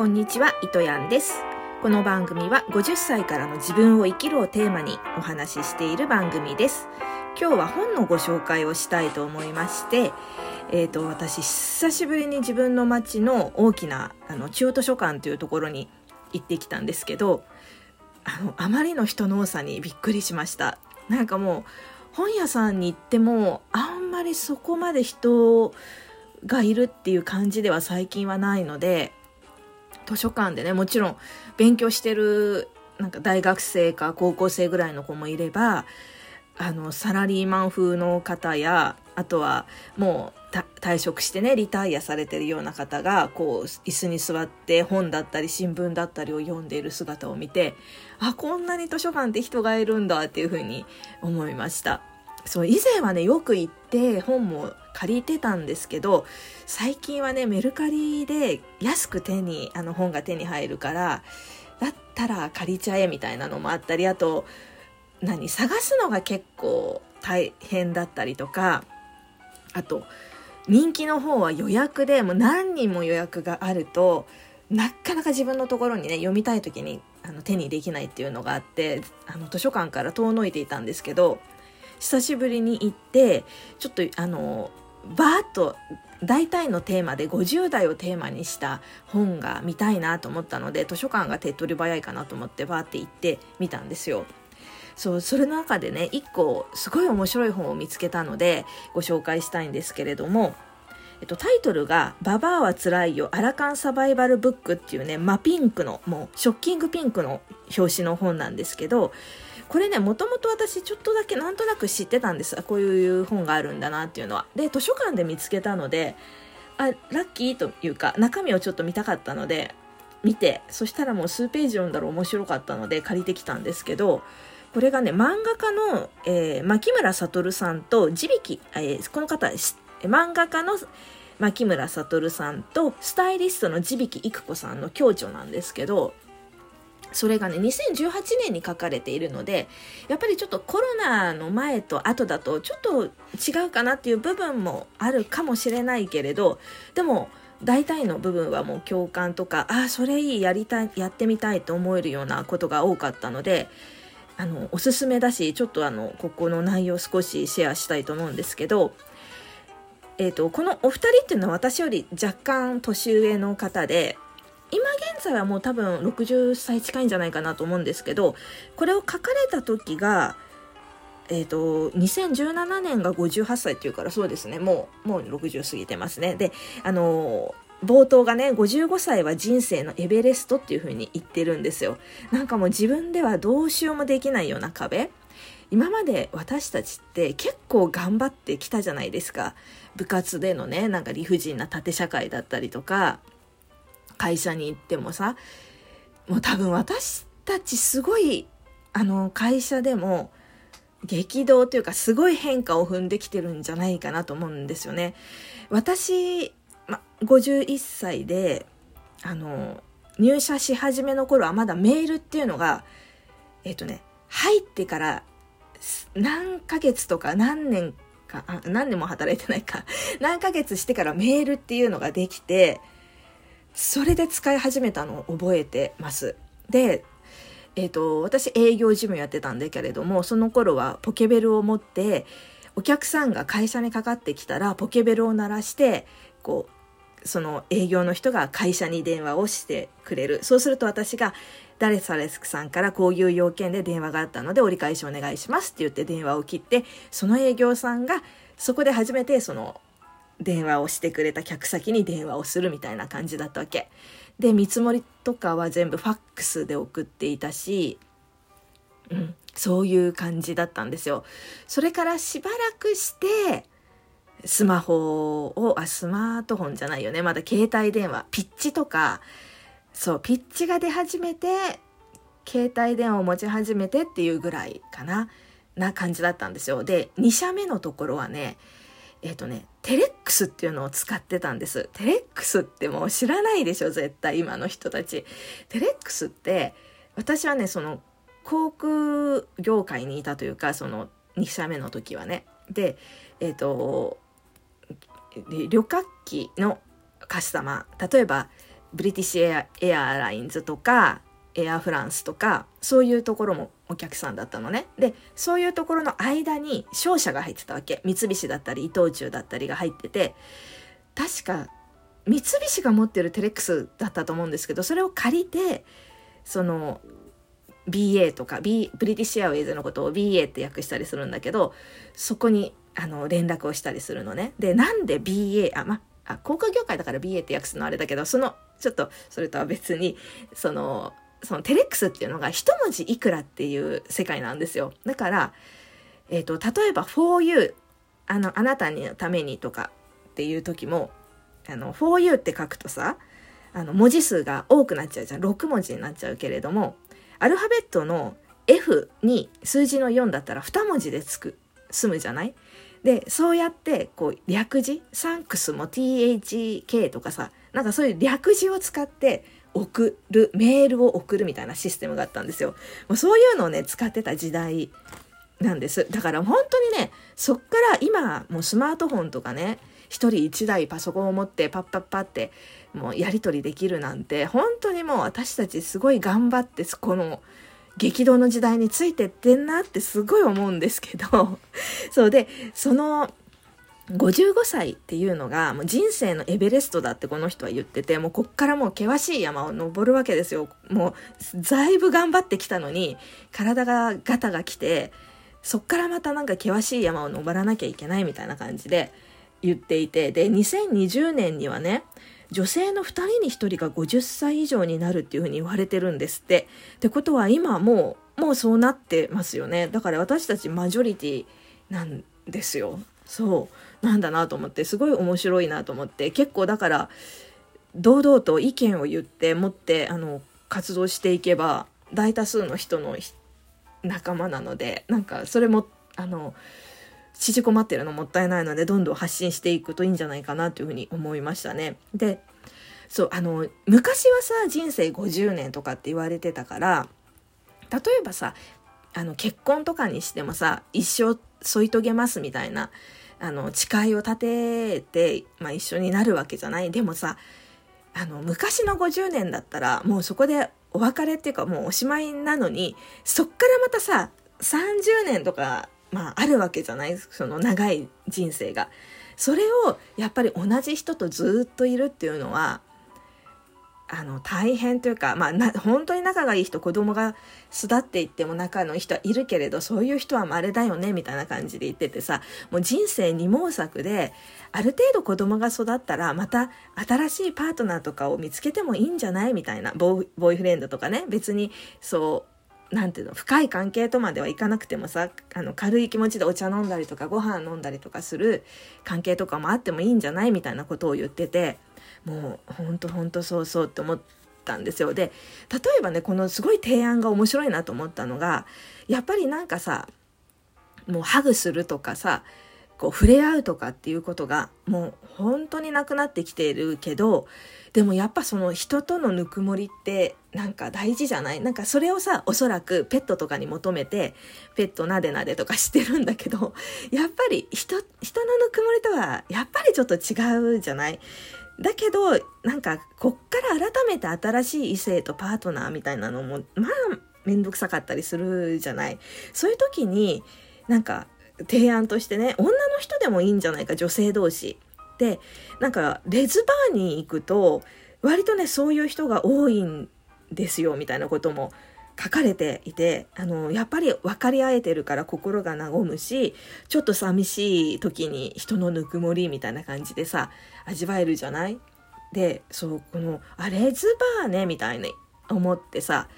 こんにちは、糸やんです。この番組は50歳からの自分を生きるをテーマにお話ししている番組です。今日は本のご紹介をしたいと思いまして、えっ、と、私、久しぶりに自分の町の大きな、あの、中央図書館というところに行ってきたんですけど、あの、あまりの人の多さにびっくりしました。なんかもう、本屋さんに行っても、あんまりそこまで人がいるっていう感じでは最近はないので、図書館でねもちろん勉強してるなんか大学生か高校生ぐらいの子もいればあのサラリーマン風の方やあとはもう退職してねリタイアされてるような方がこう椅子に座って本だったり新聞だったりを読んでいる姿を見てあこんなに図書館って人がいるんだっていうふうに思いました。そう以前はねよく行って本も借りてたんですけど最近はねメルカリで安く手にあの本が手に入るからだったら借りちゃえみたいなのもあったりあと何探すのが結構大変だったりとかあと人気の方は予約でもう何人も予約があるとなかなか自分のところにね読みたい時にあの手にできないっていうのがあってあの図書館から遠のいていたんですけど久しぶりに行ってちょっとあのバーッと大体のテーマで50代をテーマにした本が見たいなと思ったので図書館が手っ取り早いかなと思ってバーって行ってみたんですよ。そうそれの中でね一個すごい面白い本を見つけたのでご紹介したいんですけれども、えっと、タイトルが「ババアはつらいよアラカンサバイバルブック」っていうね真ピンクのもうショッキングピンクの表紙の本なんですけどこれねもともと私ちょっとだけなんとなく知ってたんです。こういう本があるんだなっていうのは。で図書館で見つけたのであラッキーというか中身をちょっと見たかったので見てそしたらもう数ページ読んだら面白かったので借りてきたんですけどこれがね漫画家の、えー、牧村悟さんと地引き、えー、この方漫画家の牧村悟さんとスタイリストの地引育子さんの共著なんですけどそれがね2018年に書かれているのでやっぱりちょっとコロナの前と後だとちょっと違うかなっていう部分もあるかもしれないけれどでも大体の部分はもう共感とかああそれいいやりたいやってみたいと思えるようなことが多かったのであのおすすめだしちょっとあのここの内容少しシェアしたいと思うんですけど、えー、とこのお二人っていうのは私より若干年上の方で今現在はもう多分60歳近いんじゃないかなと思うんですけどこれを書かれた時がえっ、ー、と2017年が58歳っていうからそうですね。もうもう60過ぎてますね。であの冒頭がね55歳は人生のエベレストっていう風に言ってるんですよ。なんかもう自分ではどうしようもできないような壁。今まで私たちって結構頑張ってきたじゃないですか。部活でのねなんか理不尽な縦社会だったりとか。会社に行ってもさもう多分私たちすごいあの会社でも激動というかすごい変化を踏んできてるんじゃないかなと思うんですよね。私、ま、51歳であの入社し始めの頃はまだメールっていうのがえっ、とね入ってから何ヶ月とか何年か何年も働いてないか何ヶ月してからメールっていうのができてそれで使い始めたのを覚えてます。で、え、ー、と、私営業事務やってたんだけれども、その頃はポケベルを持って、お客さんが会社にかかってきたら、ポケベルを鳴らして、こう、その営業の人が会社に電話をしてくれる。そうすると私が、誰それさんからこういう要件で電話があったので折り返しお願いしますって言って電話を切って、その営業さんがそこで初めてその電話をしてくれた客先に電話をするみたいな感じだったわけ。で、見積もりとかは全部ファックスで送っていたし、うん、そういう感じだったんですよ。それからしばらくして、スマホを、あ、スマートフォンじゃないよね。まだ携帯電話、ピッチとか、そう、ピッチが出始めて、携帯電話を持ち始めてっていうぐらいかな、な感じだったんですよ。で、2社目のところはね、えっ、ー、とね、テレックスっていうのを使ってたんです。テレックスってもう知らないでしょ、絶対今の人たち。テレックスって、私はね、その、航空業界にいたというか、その2社目の時はね。で、えっ、ー、と、旅客機のカスタマー、例えば、ブリティッシュエアエアラインズとかエアフランスとかそういうところもお客さんだったのね。でそういうところの間に商社が入ってたわけ。三菱だったり伊藤忠だったりが入ってて。確か三菱が持ってるテレックスだったと思うんですけどそれを借りてその BA とか、B、ブリティッシュアウェイズのことを BA って訳したりするんだけどそこにあの連絡をしたりするのね。でなんで BA あまあ航空業界だから BA って訳すのあれだけどそのちょっとそれとは別にそのそのテレックスっていうのが一文字いくらっていう世界なんですよ。だから、えーと、例えば for you あのあなたのためにとかっていう時もあの for you って書くとさあの文字数が多くなっちゃうじゃん。6文字になっちゃうけれどもアルファベットの F に数字の4だったら2文字でつく済むじゃない？でそうやってこう略字？サンクスも THK とかさなんかそういう略字を使って送るメールを送るみたいなシステムがあったんですよ。もうそういうのをね使ってた時代なんです。だから本当にねそっから今もうスマートフォンとかね一人一台パソコンを持ってパッパッパってもうやり取りできるなんて本当にもう私たちすごい頑張ってこの激動の時代についてってんなってすごい思うんですけどそうでその55歳っていうのがもう人生のエベレストだってこの人は言っててもうこっからもう険しい山を登るわけですよ。もうだいぶ頑張ってきたのに体がガタが来てそっからまたなんか険しい山を登らなきゃいけないみたいな感じで言っていてで2020年にはね女性の2人に1人が50歳以上になるっていうふうに言われてるんですって。ってことは今もうもうそうなってますよね。だから私たちマジョリティなんですよ。そう。なんだなと思ってすごい面白いなと思って結構だから堂々と意見を言って持ってあの活動していけば大多数の人の仲間なのでなんかそれもあの縮こまってるのもったいないのでどんどん発信していくといいんじゃないかなというふうに思いましたね。でそうあの昔はさ人生50年とかって言われてたから例えばさあの結婚とかにしてもさ一生添い遂げますみたいなあの誓いを立てて、まあ、一緒になるわけじゃないでもさあの昔の50年だったらもうそこでお別れっていうかもうおしまいなのにそっからまたさ30年とか、まあ、あるわけじゃない？その長い人生が。それをやっぱり同じ人とずっといるっていうのはあの大変というか、まあ、な本当に仲がいい人子供が育っていっても仲のいい人はいるけれどそういう人は稀だよねみたいな感じで言っててさもう人生二毛作である程度子供が育ったらまた新しいパートナーとかを見つけてもいいんじゃないみたいなボーイフレンドとかね別にそうなんていうの深い関係とまではいかなくてもさあの軽い気持ちでお茶飲んだりとかご飯飲んだりとかする関係とかもあってもいいんじゃないみたいなことを言ってて。もうほんとほんとそうそうって思ったんですよ。で例えばねこのすごい提案が面白いなと思ったのがやっぱりなんかさもうハグするとかさこう触れ合うとかっていうことがもう本当になくなってきているけどでもやっぱその人とのぬくもりってなんか大事じゃない？なんかそれをさおそらくペットとかに求めてペットなでなでとかしてるんだけどやっぱり人人のぬくもりとはやっぱりちょっと違うじゃない？だけどなんかこっから改めて新しい異性とパートナーみたいなのもまあ面倒くさかったりするじゃない。そういう時になんか提案としてね女の人でもいいんじゃないか女性同士。でなんかレズバーに行くと割とねそういう人が多いんですよみたいなことも書かれていてあのやっぱり分かり合えてるから心が和むしちょっと寂しい時に人のぬくもりみたいな感じでさ味わえるじゃない？でそうこのあレズバーねみたいに思ってさ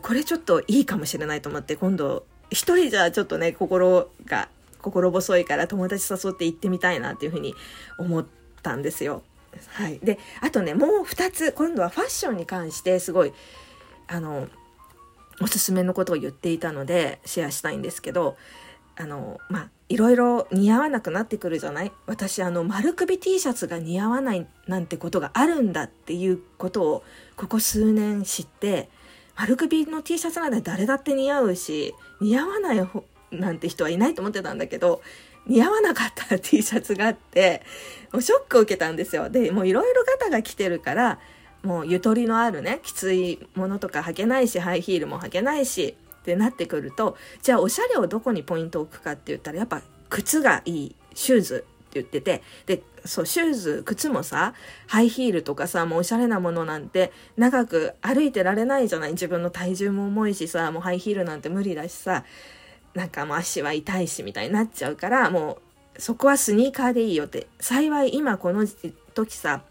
これちょっといいかもしれないと思って今度一人じゃちょっとね心が心細いから友達誘って行ってみたいなっていうふうに思ったんですよ。はい、であとねもう2つ今度はファッションに関してすごいあのおすすめのことを言っていたのでシェアしたいんですけどあのまあいろいろ似合わなくなってくるじゃない？私あの丸首 T シャツが似合わないなんてことがあるんだっていうことをここ数年知って丸首の T シャツなんて誰だって似合うし似合わないなんて人はいないと思ってたんだけど似合わなかった T シャツがあってもうショックを受けたんですよ。でもういろいろ肩が来てるからもうゆとりのあるねきついものとか履けないしハイヒールも履けないしってなってくるとじゃあおしゃれをどこにポイントを置くかって言ったらやっぱ靴がいいシューズって言っててでそうシューズ靴もさハイヒールとかさもうおしゃれなものなんて長く歩いてられないじゃない自分の体重も重いしさもうハイヒールなんて無理だしさなんかもう足は痛いしみたいになっちゃうからもうそこはスニーカーでいいよって幸い今この時さ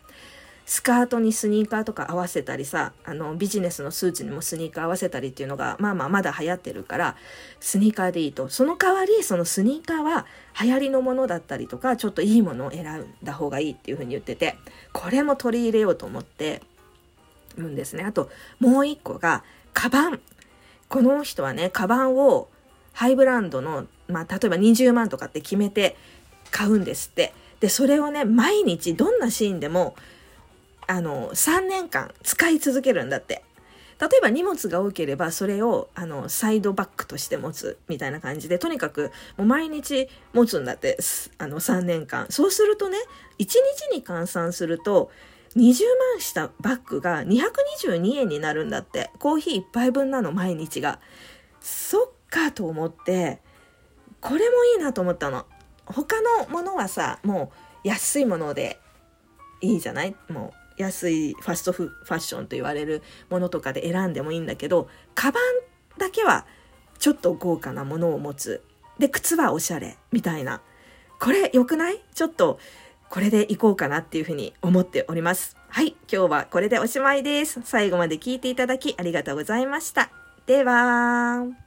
スカートにスニーカーとか合わせたりさあのビジネスのスーツにもスニーカー合わせたりっていうのがまあまあまだ流行ってるからスニーカーでいいと。その代わりそのスニーカーは流行りのものだったりとかちょっといいものを選んだ方がいいっていうふうに言っててこれも取り入れようと思ってるんですね。あともう一個がカバン。この人はねカバンをハイブランドの、まあ、例えば20万とかって決めて買うんですって。でそれをね毎日どんなシーンでもあの、3年間使い続けるんだって。例えば荷物が多ければそれをあのサイドバッグとして持つみたいな感じでとにかくもう毎日持つんだってあの3年間。そうするとね1日に換算すると20万したバッグが222円になるんだって。コーヒー1杯分なの毎日が。そっかと思ってこれもいいなと思ったの。他のものはさもう安いものでいいじゃない？もう安いファストファッションと言われるものとかで選んでもいいんだけどカバンだけはちょっと豪華なものを持つ。で靴はおしゃれみたいな。これ良くない？ちょっとこれでいこうかなっていうふうに思っております。はい今日はこれでおしまいです。最後まで聞いていただきありがとうございました。では。